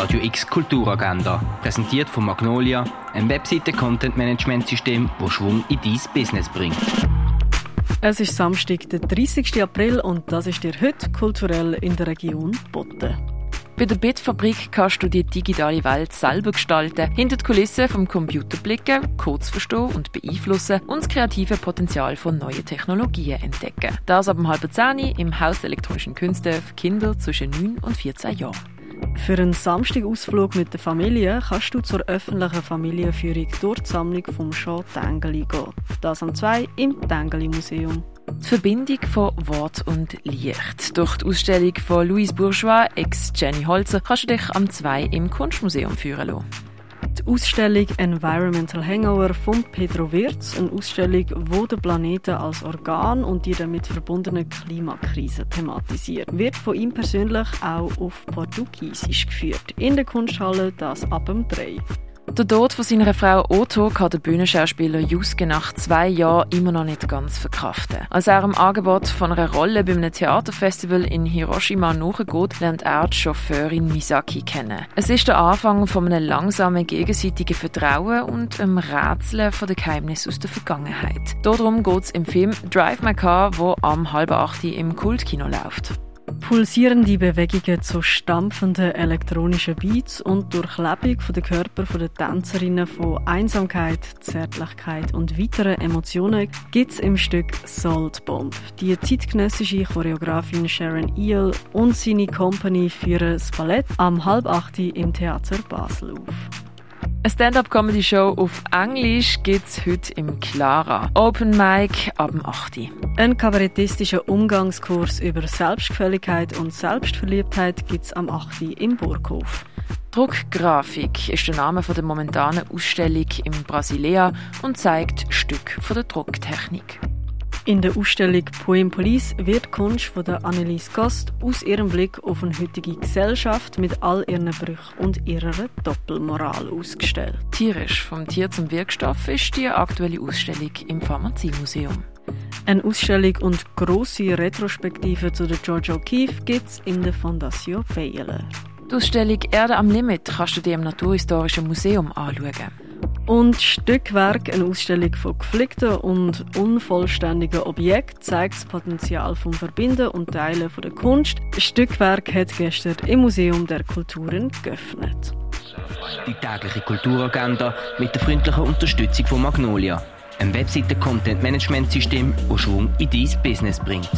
Radio X Kulturagenda, präsentiert von Magnolia, ein Webseite-Content-Management-System, das Schwung in dein Business bringt. Es ist Samstag, der 30. April und das ist dir heute kulturell in der Region Botten. Bei der Bitfabrik kannst du die digitale Welt selber gestalten, hinter die Kulissen vom Computer blicken, Codes verstehen und beeinflussen und das kreative Potenzial von neuen Technologien entdecken. Das ab halb zehn im Haus der elektronischen Künste für Kinder zwischen 9 und 14 Jahren. Für einen Samstagausflug mit der Familie kannst du zur öffentlichen Familienführung durch die Sammlung vom Jean Tengeli gehen. Das am 2 im Tengeli Museum. Die Verbindung von Wort und Licht. Durch die Ausstellung von Louise Bourgeois, ex Jenny Holzer, kannst du dich am 2 im Kunstmuseum führen lassen. Die Ausstellung Environmental Hangover von Pedro Wirz, eine Ausstellung, wo der Planeten als Organ und die damit verbundene Klimakrise thematisiert, wird von ihm persönlich auch auf Portugiesisch geführt. In der Kunsthalle das ab dem 3. Der Tod von seiner Frau Otto kann der Bühnenschauspieler Juske nach zwei Jahren immer noch nicht ganz verkraften. Als er im Angebot von einer Rolle bei einem Theaterfestival in Hiroshima nachgeht, lernt er die Chauffeurin Misaki kennen. Es ist der Anfang von einem langsamen gegenseitigen Vertrauen und einem Rätseln von den Geheimnissen aus der Vergangenheit. Darum geht es im Film Drive My Car, wo am halb acht im Kultkino läuft. Pulsierende Bewegungen zu stampfenden elektronischen Beats und Durchlebung von den Körper der Tänzerinnen von Einsamkeit, Zärtlichkeit und weiteren Emotionen gibt es im Stück Salt Bomb. Die zeitgenössische Choreografin Sharon Eel und seine Company führen das Ballett am halb acht im Theater Basel auf. Eine Stand-up-Comedy-Show auf Englisch gibt es heute im Clara. Open Mic ab dem 8. Ein kabarettistischer Umgangskurs über Selbstgefälligkeit und Selbstverliebtheit gibt es am 8. im Burghof. Druckgrafik ist der Name der momentanen Ausstellung in Brasilia und zeigt Stück von der Drucktechnik. In der Ausstellung Poem Police wird Kunst von der Annelies Gost aus ihrem Blick auf eine heutige Gesellschaft mit all ihren Brüchen und ihrer Doppelmoral ausgestellt. Tierisch vom Tier zum Wirkstoff ist die aktuelle Ausstellung im Pharmaziemuseum. Eine Ausstellung und grosse Retrospektive zu der George O'Keeffe gibt es in der Fondation Bayerle. Die Ausstellung Erde am Limit kannst du dir im Naturhistorischen Museum anschauen. Und Stückwerk, eine Ausstellung von geflickten und unvollständigen Objekten, zeigt das Potenzial vom Verbinden und Teilen von der Kunst. Stückwerk hat gestern im Museum der Kulturen geöffnet. Die tägliche Kulturagenda mit der freundlichen Unterstützung von Magnolia, einem Webseiten-Content-Management-System, das Schwung in dein Business bringt.